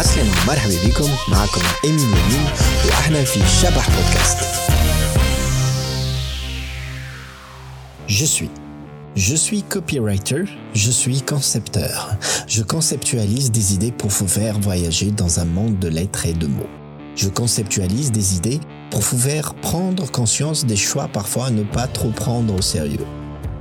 عسلامة ومرحبا بكم معكم إيميل يمين وإحنا في شبح بودكاست Je suis. Je suis copywriter, je suis concepteur. Je conceptualise des idées pour vous faire voyager dans un monde de lettres et de mots. Je conceptualise des idées pour vous faire prendre conscience des choix parfois à ne pas trop prendre au sérieux.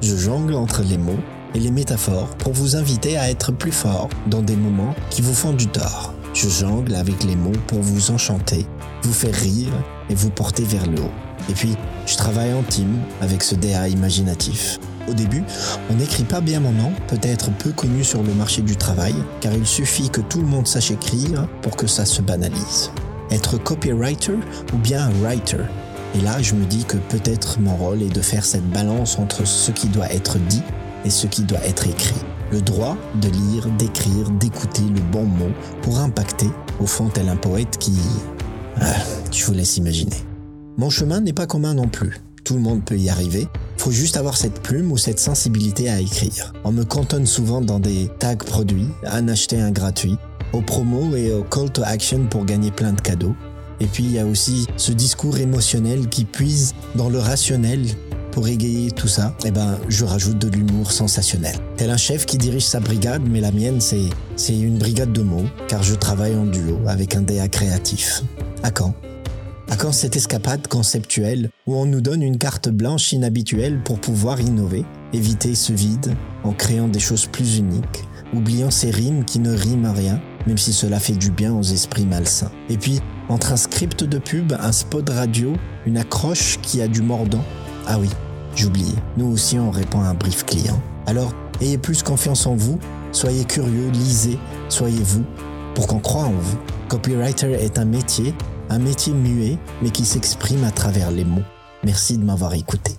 Je jongle entre les mots et les métaphores pour vous inviter à être plus fort dans des moments qui vous font du tort. Je jongle avec les mots pour vous enchanter, vous faire rire et vous porter vers le haut. Et puis, je travaille en team avec ce DA imaginatif. Au début, on n'écrit pas bien mon nom, peut-être peu connu sur le marché du travail, car il suffit que tout le monde sache écrire pour que ça se banalise. Être copywriter ou bien writer Et là, je me dis que peut-être mon rôle est de faire cette balance entre ce qui doit être dit et ce qui doit être écrit. Le droit de lire, d'écrire, d'écouter le bon mot pour impacter, au fond tel un poète qui... Ah, je vous laisse imaginer. Mon chemin n'est pas commun non plus. Tout le monde peut y arriver. Faut juste avoir cette plume ou cette sensibilité à écrire. On me cantonne souvent dans des tags produits, un acheter un gratuit, aux promos et au call to action pour gagner plein de cadeaux. Et puis il y a aussi ce discours émotionnel qui puise dans le rationnel pour égayer tout ça, eh ben, je rajoute de l'humour sensationnel. Tel un chef qui dirige sa brigade, mais la mienne, c'est, c'est une brigade de mots, car je travaille en duo avec un DA créatif. À quand? À quand cette escapade conceptuelle où on nous donne une carte blanche inhabituelle pour pouvoir innover, éviter ce vide en créant des choses plus uniques, oubliant ces rimes qui ne riment rien, même si cela fait du bien aux esprits malsains. Et puis, entre un script de pub, un spot radio, une accroche qui a du mordant, ah oui, j'oubliais. Nous aussi, on répond à un brief client. Alors, ayez plus confiance en vous, soyez curieux, lisez, soyez vous, pour qu'on croit en vous. Copywriter est un métier, un métier muet, mais qui s'exprime à travers les mots. Merci de m'avoir écouté.